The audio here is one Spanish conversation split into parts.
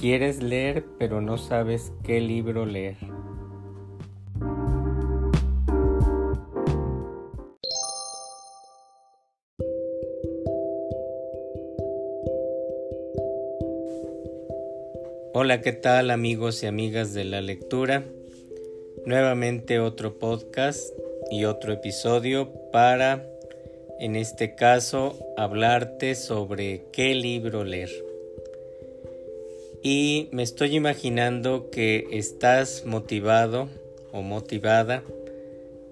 Quieres leer pero no sabes qué libro leer. Hola, ¿qué tal amigos y amigas de la lectura? Nuevamente otro podcast y otro episodio para, en este caso, hablarte sobre qué libro leer y me estoy imaginando que estás motivado o motivada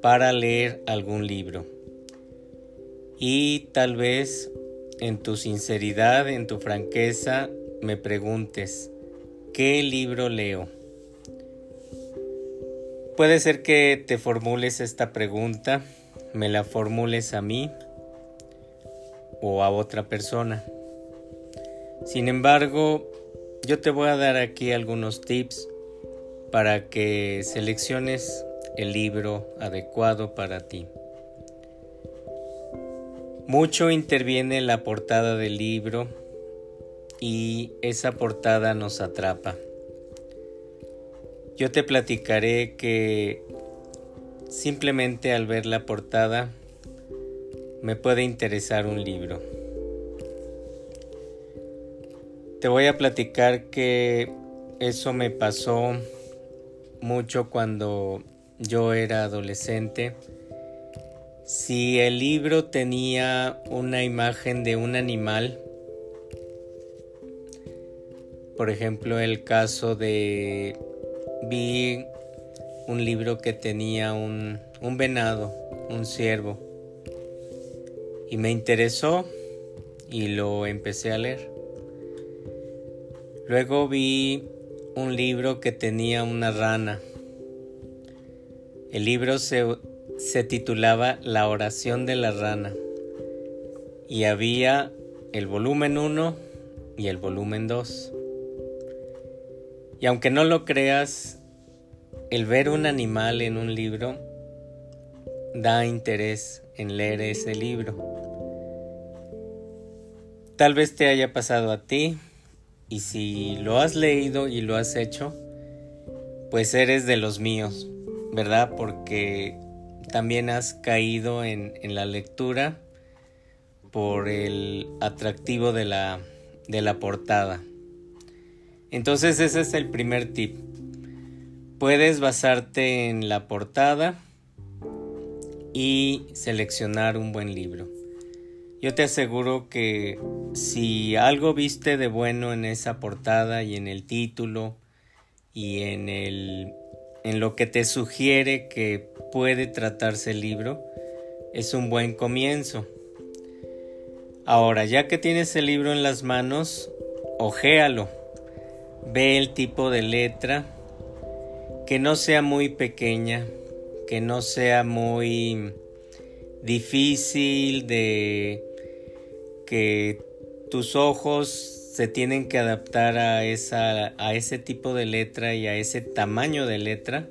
para leer algún libro. Y tal vez en tu sinceridad, en tu franqueza, me preguntes, ¿qué libro leo? Puede ser que te formules esta pregunta, me la formules a mí o a otra persona. Sin embargo, yo te voy a dar aquí algunos tips para que selecciones el libro adecuado para ti. Mucho interviene la portada del libro y esa portada nos atrapa. Yo te platicaré que simplemente al ver la portada me puede interesar un libro. Te voy a platicar que eso me pasó mucho cuando yo era adolescente. Si el libro tenía una imagen de un animal, por ejemplo el caso de vi un libro que tenía un, un venado, un ciervo, y me interesó y lo empecé a leer. Luego vi un libro que tenía una rana. El libro se, titulaba La oración de la rana y había el volumen 1 y el volumen 2. Y aunque no lo creas, el ver un animal en un libro da interés en leer ese libro. Tal vez te haya pasado a ti y si lo has leído y lo has hecho, pues eres de los míos, ¿verdad? Porque también has caído en, la lectura por el atractivo de la, de la portada. Entonces ese es el primer tip. Puedes basarte en la portada y seleccionar un buen libro. Yo te aseguro que si algo viste de bueno en esa portada y en el título y en el en lo que te sugiere que puede tratarse el libro, es un buen comienzo. Ahora, ya que tienes el libro en las manos, ojéalo. Ve el tipo de letra, que no sea muy pequeña, que no sea muy difícil de que tus ojos se tienen que adaptar a, esa, a ese tipo de letra y a ese tamaño de letra.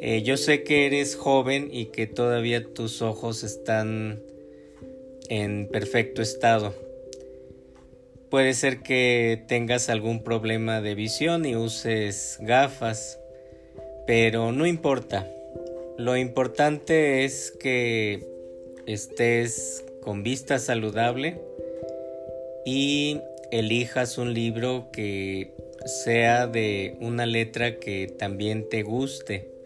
Eh, yo sé que eres joven y que todavía tus ojos están en perfecto estado. Puede ser que tengas algún problema de visión y uses gafas, pero no importa. Lo importante es que estés con vista saludable y elijas un libro que sea de una letra que también te guste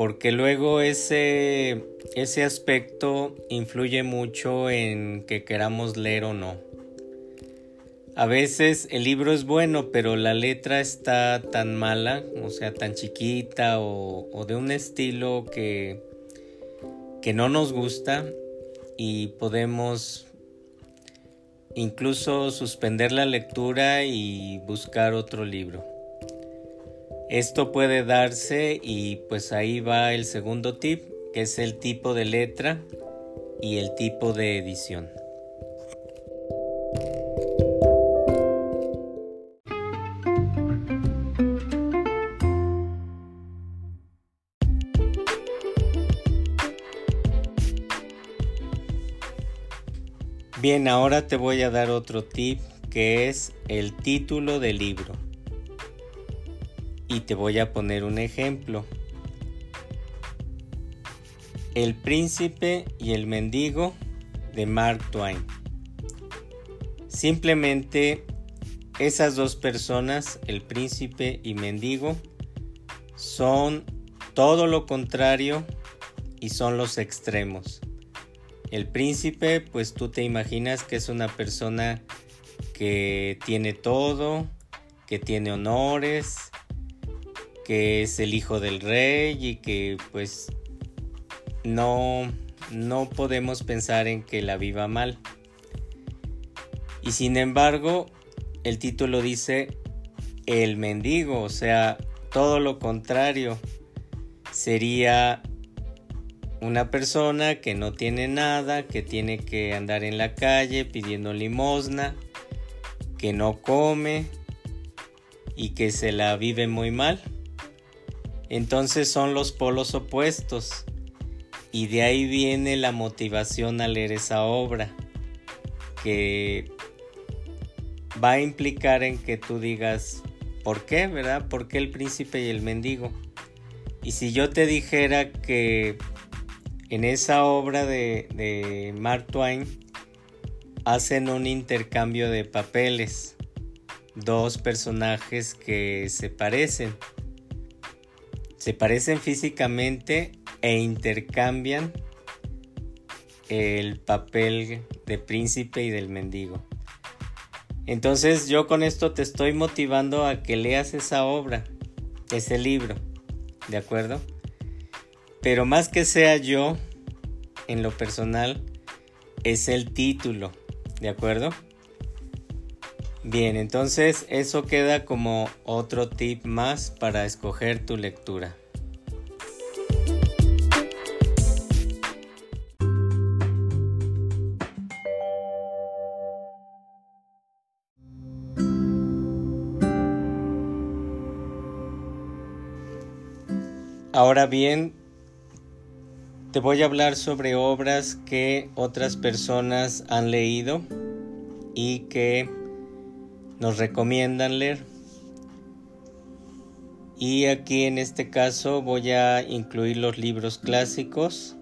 porque luego ese, ese aspecto influye mucho en que queramos leer o no. A veces el libro es bueno, pero la letra está tan mala, o sea, tan chiquita o, de un estilo que, que no nos gusta y podemos incluso suspender la lectura y buscar otro libro. Esto puede darse y pues ahí va el segundo tip, que es el tipo de letra y el tipo de edición. Bien, ahora te voy a dar otro tip que es el título del libro. Y te voy a poner un ejemplo. El príncipe y el mendigo de Mark Twain. Simplemente esas dos personas, el príncipe y mendigo, son todo lo contrario y son los extremos. El príncipe, pues tú te imaginas que es una persona que tiene todo, que tiene honores, que es el hijo del rey y que pues no, no podemos pensar en que la viva mal. Y sin embargo, el título dice el mendigo, o sea, todo lo contrario. Sería una persona que no tiene nada, que tiene que andar en la calle pidiendo limosna, que no come y que se la vive muy mal. Entonces son los polos opuestos y de ahí viene la motivación a leer esa obra que va a implicar en que tú digas, ¿por qué, verdad? ¿Por qué el príncipe y el mendigo? Y si yo te dijera que en esa obra de, Mark Twain hacen un intercambio de papeles, dos personajes que se parecen, se parecen físicamente e intercambian el papel de príncipe y del mendigo. Entonces yo con esto te estoy motivando a que leas esa obra, ese libro, ¿de acuerdo? Pero más que sea yo, en lo personal, es el título, ¿de acuerdo? Bien, entonces eso queda como otro tip más para escoger tu lectura. Ahora bien, te voy a hablar sobre obras que otras personas han leído y que nos recomiendan leer. Y aquí en este caso voy a incluir los libros clásicos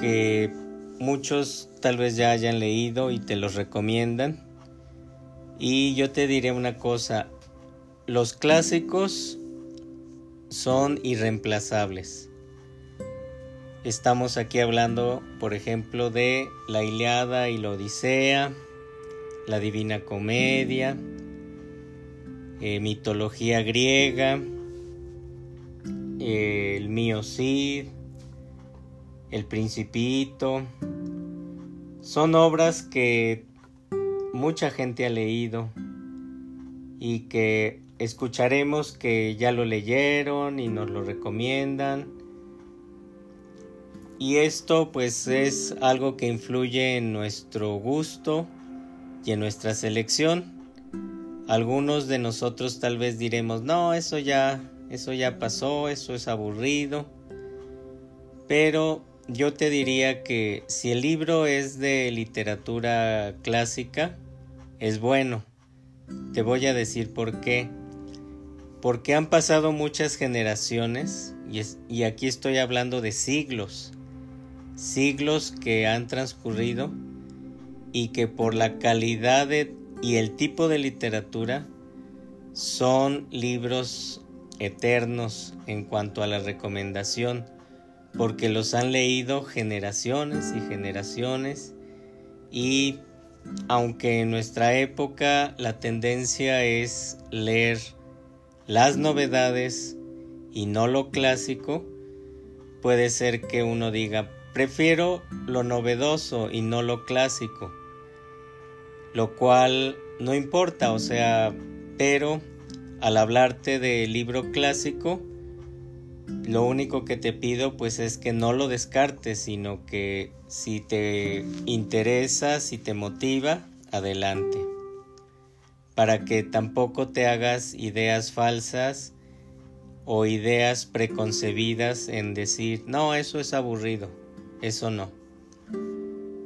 que muchos tal vez ya hayan leído y te los recomiendan. Y yo te diré una cosa, los clásicos son irreemplazables. Estamos aquí hablando, por ejemplo, de la Iliada y la Odisea, la Divina Comedia, eh, mitología griega, el Mío Cid, el Principito. Son obras que mucha gente ha leído y que escucharemos que ya lo leyeron y nos lo recomiendan. Y esto pues es algo que influye en nuestro gusto y en nuestra selección. Algunos de nosotros tal vez diremos, "No, eso ya eso ya pasó, eso es aburrido." Pero yo te diría que si el libro es de literatura clásica, es bueno. Te voy a decir por qué porque han pasado muchas generaciones, y, aquí estoy hablando de siglos, siglos que han transcurrido y que por la calidad y el tipo de literatura son libros eternos en cuanto a la recomendación, porque los han leído generaciones y generaciones y aunque en nuestra época la tendencia es leer las novedades y no lo clásico, puede ser que uno diga, prefiero lo novedoso y no lo clásico, lo cual no importa, o sea, pero al hablarte de libro clásico, lo único que te pido pues es que no lo descartes, sino que si te interesa, si te motiva, adelante. Para que tampoco te hagas ideas falsas o ideas preconcebidas en decir, no, eso es aburrido, eso no.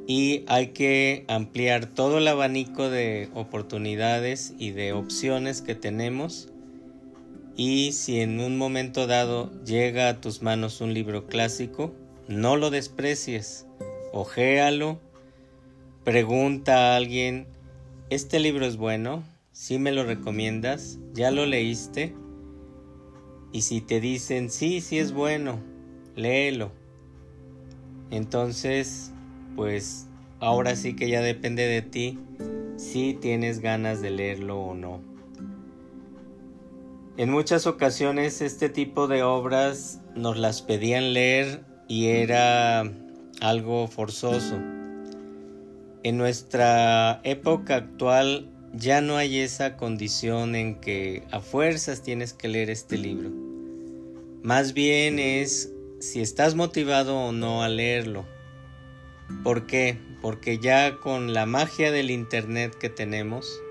y hay que ampliar todo el abanico de oportunidades y de opciones que tenemos y si en un momento dado llega a tus manos un libro clásico, no lo desprecies, ojéalo, pregunta a alguien, ¿este libro es bueno? ¿Sí me lo recomiendas? ¿Ya lo leíste? Y si te dicen, sí, sí es bueno, léelo. Entonces, pues ahora sí que ya depende de ti si tienes ganas de leerlo o no. En muchas ocasiones este tipo de obras nos las pedían leer y era algo forzoso. En nuestra época actual ya no hay esa condición en que a fuerzas tienes que leer este libro. Más bien es si estás motivado o no a leerlo. ¿Por qué? Porque ya con la magia del Internet que tenemos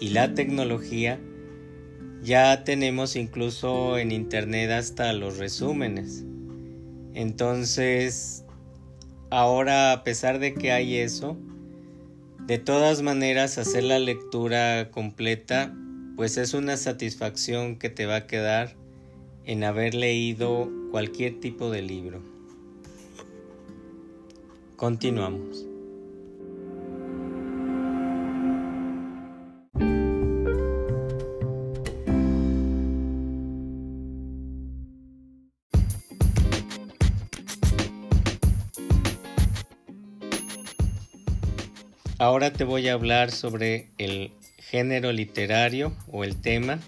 y la tecnología, ya tenemos incluso en Internet hasta los resúmenes. Entonces, ahora a pesar de que hay eso, de todas maneras hacer la lectura completa, pues es una satisfacción que te va a quedar en haber leído cualquier tipo de libro. Continuamos. Ahora te voy a hablar sobre el género literario o el tema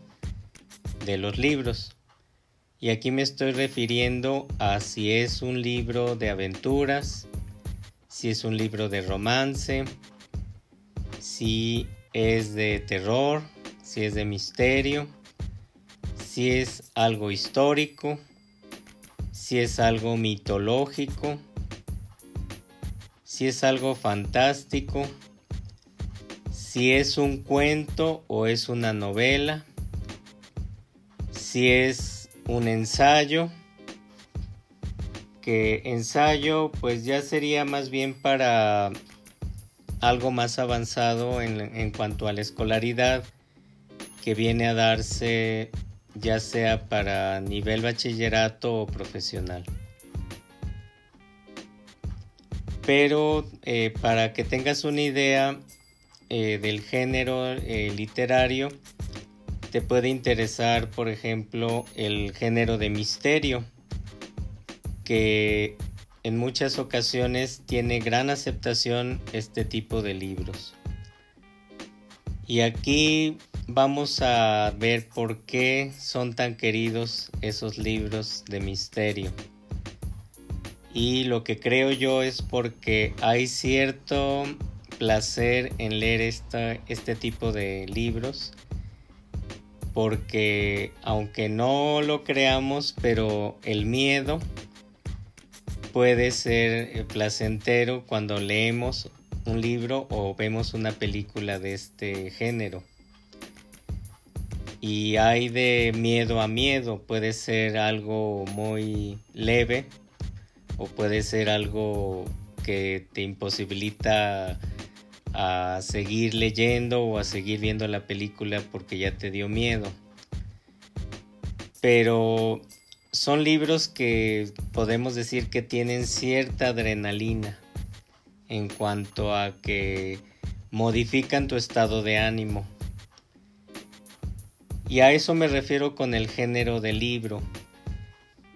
de los libros. Y aquí me estoy refiriendo a si es un libro de aventuras, si es un libro de romance, si es de terror, si es de misterio, si es algo histórico, si es algo mitológico, si es algo fantástico, si es un cuento o es una novela, si es un ensayo, ensayo pues ya sería más bien para algo más avanzado en, en cuanto a la escolaridad que viene a darse ya sea para nivel bachillerato o profesional. Pero eh, para que tengas una idea eh, del género eh, literario, te puede interesar, por ejemplo, el género de misterio que en muchas ocasiones tiene gran aceptación este tipo de libros. Y aquí vamos a ver por qué son tan queridos esos libros de misterio. Y lo que creo yo es porque hay cierto placer en leer este tipo de libros porque aunque no lo creamos, pero el miedo puede ser eh, placentero cuando leemos un libro o vemos una película de este género. Y hay de miedo a miedo, puede ser algo muy leve o puede ser algo que te imposibilita a seguir leyendo o a seguir viendo la película porque ya te dio miedo. Pero son libros que podemos decir que tienen cierta adrenalina en cuanto a que modifican tu estado de ánimo. Y a eso me refiero con el género del libro.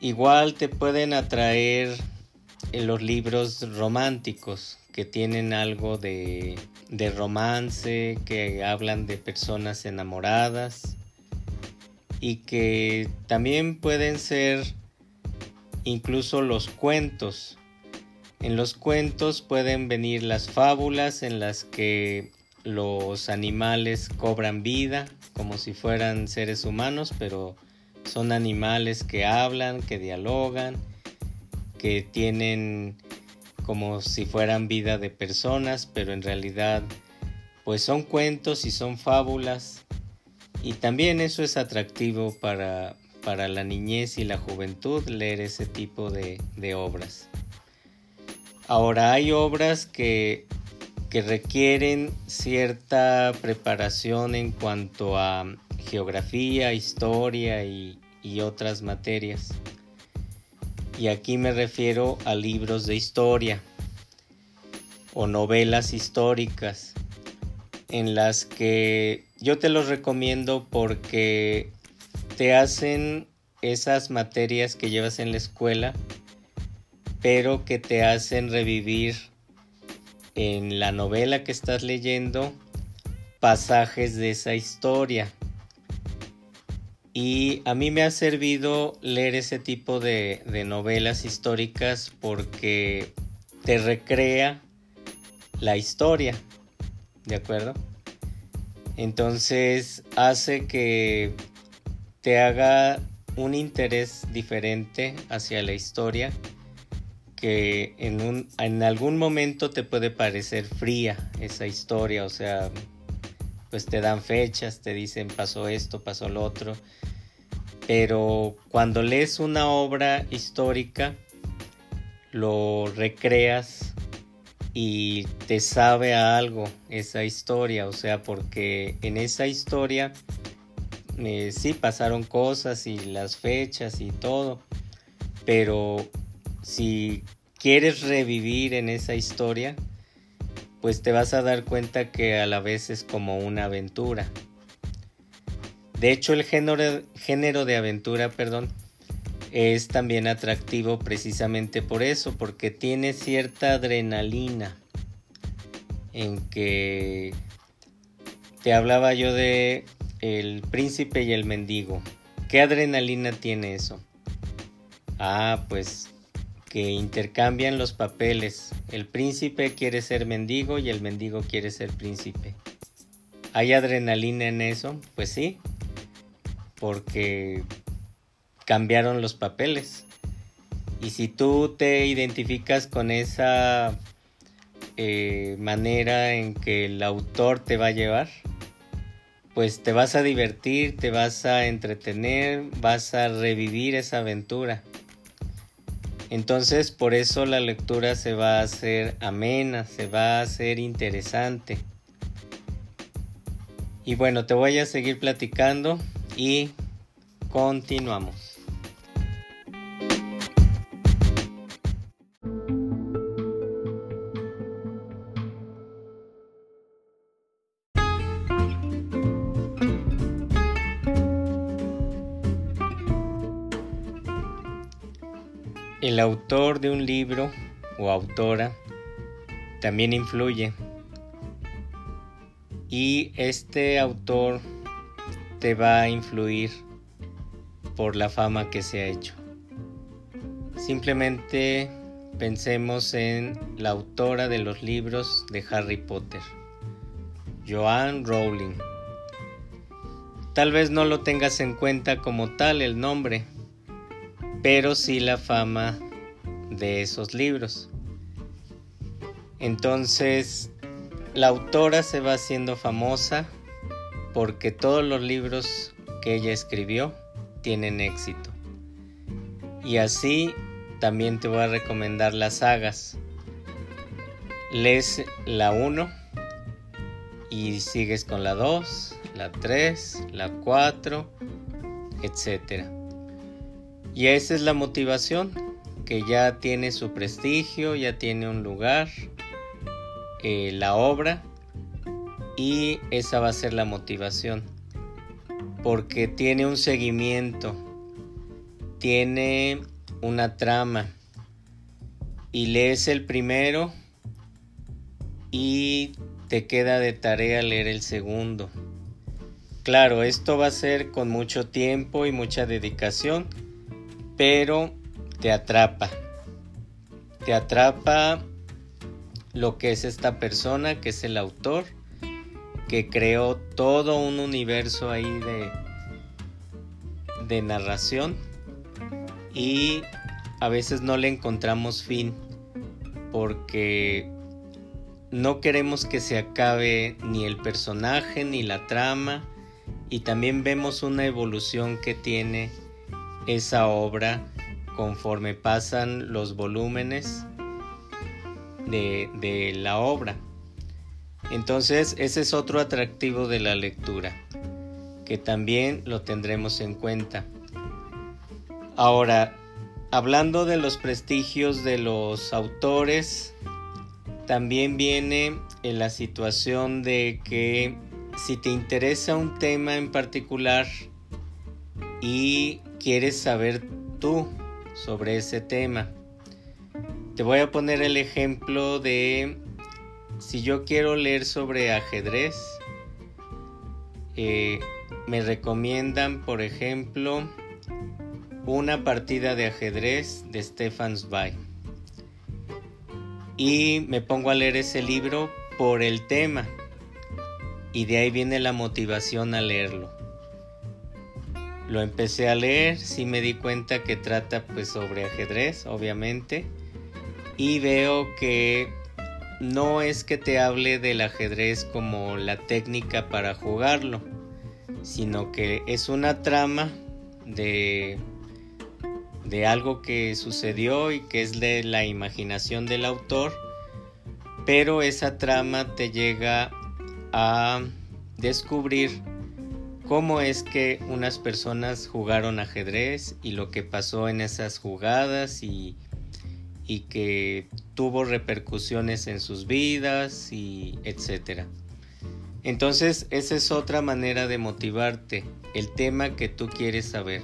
Igual te pueden atraer los libros románticos que tienen algo de, de romance, que hablan de personas enamoradas y que también pueden ser incluso los cuentos. En los cuentos pueden venir las fábulas en las que los animales cobran vida como si fueran seres humanos, pero son animales que hablan, que dialogan, que tienen como si fueran vida de personas, pero en realidad pues son cuentos y son fábulas y también eso es atractivo para, la niñez y la juventud leer ese tipo de, de obras. Ahora hay obras que, que requieren cierta preparación en cuanto a geografía, historia y, y otras materias. Y aquí me refiero a libros de historia o novelas históricas en las que yo te los recomiendo porque te hacen esas materias que llevas en la escuela, pero que te hacen revivir en la novela que estás leyendo pasajes de esa historia. Y a mí me ha servido leer ese tipo de, novelas históricas porque te recrea la historia, ¿de acuerdo? Entonces hace que te haga un interés diferente hacia la historia que en algún momento te puede parecer fría esa historia, o sea, pues te dan fechas, te dicen pasó esto, pasó lo otro, pero cuando lees una obra histórica, lo recreas y te sabe a algo esa historia, o sea, porque en esa historia eh, sí pasaron cosas y las fechas y todo, pero si quieres revivir en esa historia, pues te vas a dar cuenta que a la vez es como una aventura. De hecho, el género, de aventura, perdón, es también atractivo precisamente por eso, porque tiene cierta adrenalina en que te hablaba yo de el príncipe y el mendigo. ¿Qué adrenalina tiene eso? Ah, pues que intercambian los papeles. El príncipe quiere ser mendigo y el mendigo quiere ser príncipe. ¿Hay adrenalina en eso? Pues sí, porque cambiaron los papeles. Y si tú te identificas con esa eh, manera en que el autor te va a llevar, pues te vas a divertir, te vas a entretener, vas a revivir esa aventura. Entonces por eso la lectura se va a hacer amena, se va a hacer interesante. Y bueno, te voy a seguir platicando y continuamos. Autor de un libro o autora también influye. Y este autor te va a influir por la fama que se ha hecho. Simplemente pensemos en la autora de los libros de Harry Potter, Joanne Rowling. Tal vez no lo tengas en cuenta como tal el nombre, pero sí la fama de esos libros. Entonces, la autora se va haciendo famosa porque todos los libros que ella escribió tienen éxito. Y así también te voy a recomendar las sagas. Lees la 1 y sigues con la 2, la 3, la 4, etcétera. Y esa es la motivación, que ya tiene su prestigio, ya tiene un lugar, eh, la obra, y esa va a ser la motivación, porque tiene un seguimiento, tiene una trama, y lees el primero y te queda de tarea leer el segundo. Claro, esto va a ser con mucho tiempo y mucha dedicación pero te atrapa. Te atrapa lo que es esta persona, que es el autor, que creó todo un universo ahí de, de narración y a veces no le encontramos fin porque no queremos que se acabe ni el personaje ni la trama y también vemos una evolución que tiene esa obra conforme pasan los volúmenes de, de la obra. Entonces, ese es otro atractivo de la lectura, que también lo tendremos en cuenta. Ahora, hablando de los prestigios de los autores, también viene en la situación de que si te interesa un tema en particular y quieres saber tú sobre ese tema, te voy a poner el ejemplo de si yo quiero leer sobre ajedrez, eh, me recomiendan, por ejemplo, una partida de ajedrez de Stefan Zweig. Y me pongo a leer ese libro por el tema. Y de ahí viene la motivación a leerlo. Lo empecé a leer, sí me di cuenta que trata pues sobre ajedrez, obviamente. Y veo que no es que te hable del ajedrez como la técnica para jugarlo, sino que es una trama de de algo que sucedió y que es de la imaginación del autor, pero esa trama te llega a descubrir cómo es que unas personas jugaron ajedrez y lo que pasó en esas jugadas y, y que tuvo repercusiones en sus vidas y etcétera. Entonces, esa es otra manera de motivarte, el tema que tú quieres saber.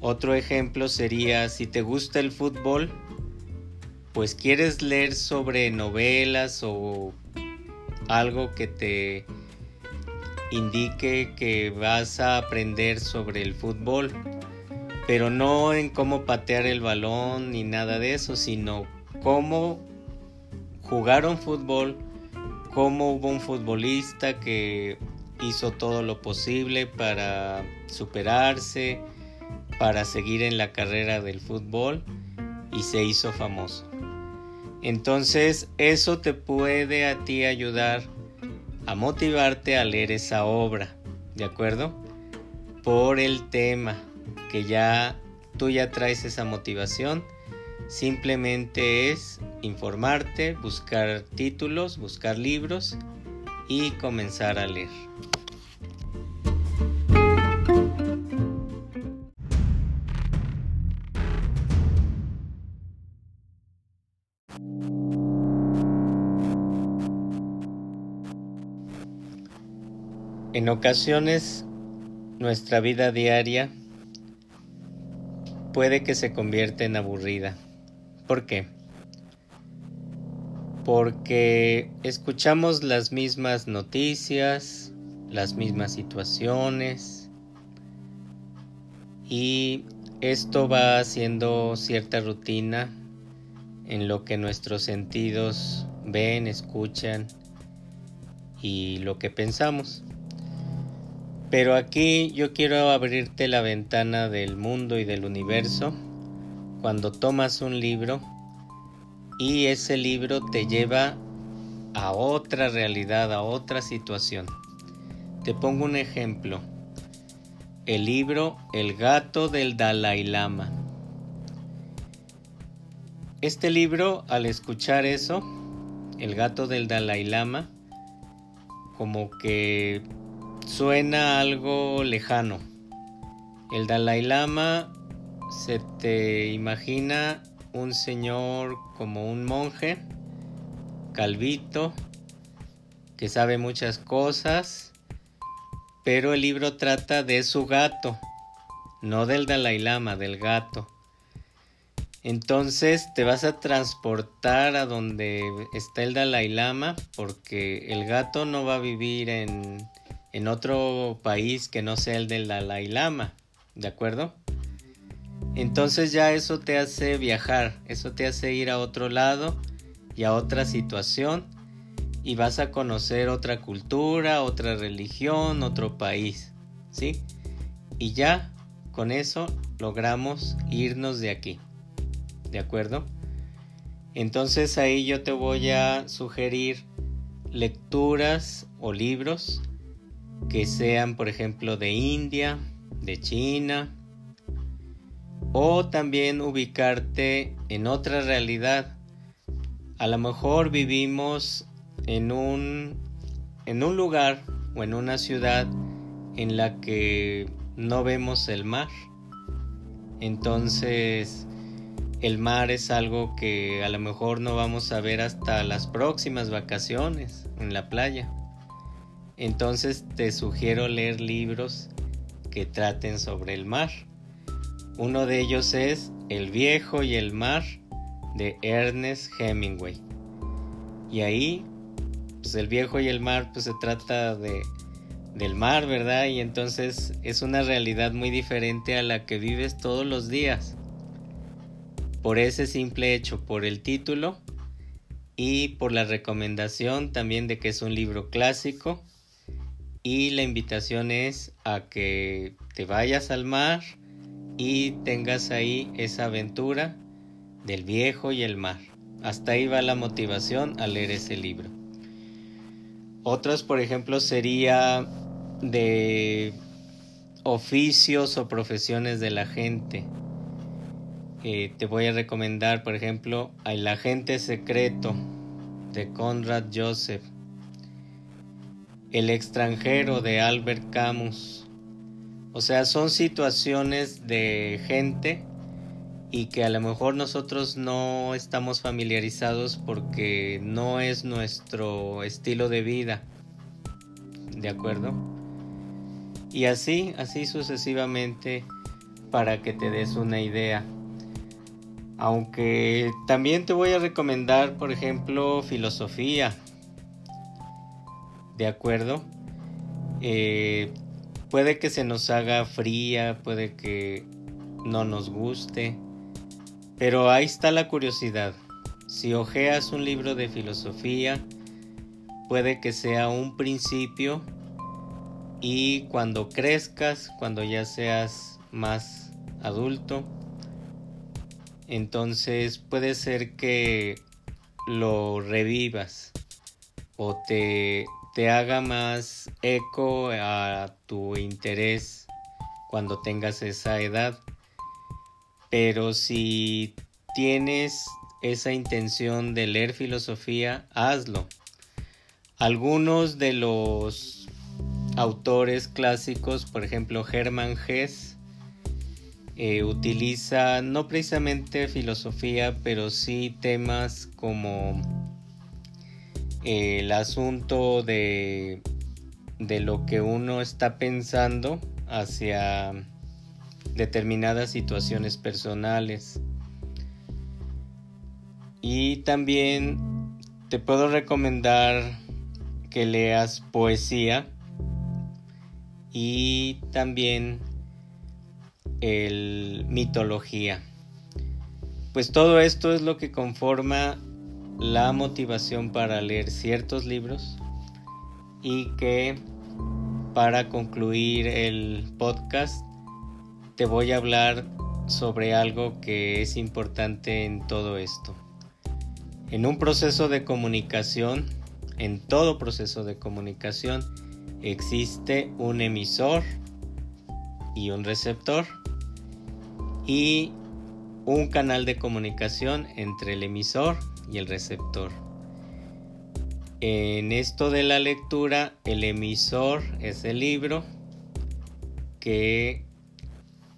Otro ejemplo sería si te gusta el fútbol, pues quieres leer sobre novelas o algo que te indique que vas a aprender sobre el fútbol, pero no en cómo patear el balón ni nada de eso, sino cómo jugaron fútbol, cómo hubo un futbolista que hizo todo lo posible para superarse, para seguir en la carrera del fútbol y se hizo famoso. Entonces eso te puede a ti ayudar a motivarte a leer esa obra, ¿de acuerdo? Por el tema que ya tú ya traes esa motivación, simplemente es informarte, buscar títulos, buscar libros y comenzar a leer. En ocasiones nuestra vida diaria puede que se convierta en aburrida. ¿Por qué? Porque escuchamos las mismas noticias, las mismas situaciones y esto va haciendo cierta rutina en lo que nuestros sentidos ven, escuchan y lo que pensamos. Pero aquí yo quiero abrirte la ventana del mundo y del universo cuando tomas un libro y ese libro te lleva a otra realidad, a otra situación. Te pongo un ejemplo. El libro El gato del Dalai Lama. Este libro, al escuchar eso, El gato del Dalai Lama, como que Suena algo lejano. El Dalai Lama se te imagina un señor como un monje, calvito, que sabe muchas cosas, pero el libro trata de su gato, no del Dalai Lama, del gato. Entonces te vas a transportar a donde está el Dalai Lama porque el gato no va a vivir en en otro país que no sea el del Dalai Lama, ¿de acuerdo? Entonces ya eso te hace viajar, eso te hace ir a otro lado y a otra situación y vas a conocer otra cultura, otra religión, otro país, ¿sí? Y ya con eso logramos irnos de aquí, ¿de acuerdo? Entonces ahí yo te voy a sugerir lecturas o libros que sean, por ejemplo, de India, de China, o también ubicarte en otra realidad. A lo mejor vivimos en un, en un lugar o en una ciudad en la que no vemos el mar. Entonces, el mar es algo que a lo mejor no vamos a ver hasta las próximas vacaciones en la playa. Entonces te sugiero leer libros que traten sobre el mar. Uno de ellos es El viejo y el mar de Ernest Hemingway. Y ahí, pues el viejo y el mar, pues se trata de del mar, ¿verdad? Y entonces es una realidad muy diferente a la que vives todos los días. Por ese simple hecho, por el título y por la recomendación también de que es un libro clásico. Y la invitación es a que te vayas al mar y tengas ahí esa aventura del viejo y el mar. Hasta ahí va la motivación a leer ese libro. Otros, por ejemplo, sería de oficios o profesiones de la gente. Eh, te voy a recomendar, por ejemplo, El agente secreto de Conrad Joseph, El extranjero de Albert Camus. O sea, son situaciones de gente y que a lo mejor nosotros no estamos familiarizados porque no es nuestro estilo de vida. ¿De acuerdo? Y así, así sucesivamente para que te des una idea. Aunque también te voy a recomendar, por ejemplo, filosofía. ¿De acuerdo? Eh, puede que se nos haga fría, puede que no nos guste, pero ahí está la curiosidad. Si ojeas un libro de filosofía, puede que sea un principio y cuando crezcas, cuando ya seas más adulto, entonces puede ser que lo revivas o te, te haga más eco a tu interés cuando tengas esa edad. Pero si tienes esa intención de leer filosofía, hazlo. Algunos de los autores clásicos, por ejemplo Hermann Hesse, eh, utiliza no precisamente filosofía, pero sí temas como el asunto de, de lo que uno está pensando hacia determinadas situaciones personales. Y también te puedo recomendar que leas poesía y también el mitología. Pues todo esto es lo que conforma la motivación para leer ciertos libros y que para concluir el podcast te voy a hablar sobre algo que es importante en todo esto. En un proceso de comunicación, en todo proceso de comunicación, existe un emisor y un receptor y un canal de comunicación entre el emisor y el receptor. En esto de la lectura, el emisor es el libro que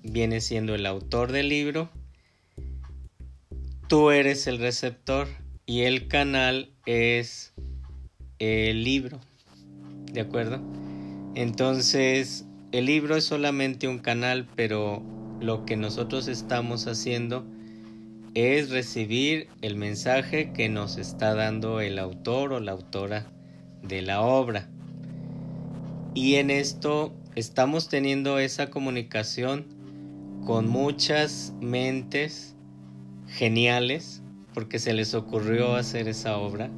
viene siendo el autor del libro. Tú eres el receptor y el canal es el libro. ¿De acuerdo? Entonces, el libro es solamente un canal, pero lo que nosotros estamos haciendo es recibir el mensaje que nos está dando el autor o la autora de la obra. Y en esto estamos teniendo esa comunicación con muchas mentes geniales porque se les ocurrió hacer esa obra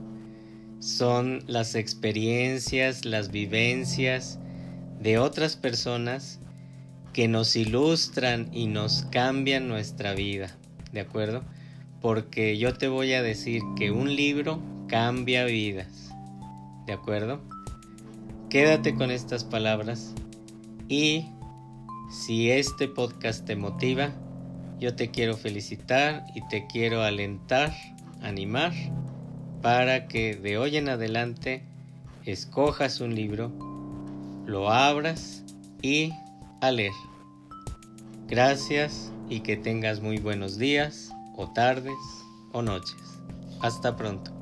son las experiencias, las vivencias de otras personas que nos ilustran y nos cambian nuestra vida, ¿de acuerdo? Porque yo te voy a decir que un libro cambia vidas, ¿de acuerdo? Quédate con estas palabras y si este podcast te motiva, yo te quiero felicitar y te quiero alentar, animar para que de hoy en adelante escojas un libro, lo abras y a leer. Gracias y que tengas muy buenos días o tardes o noches. Hasta pronto.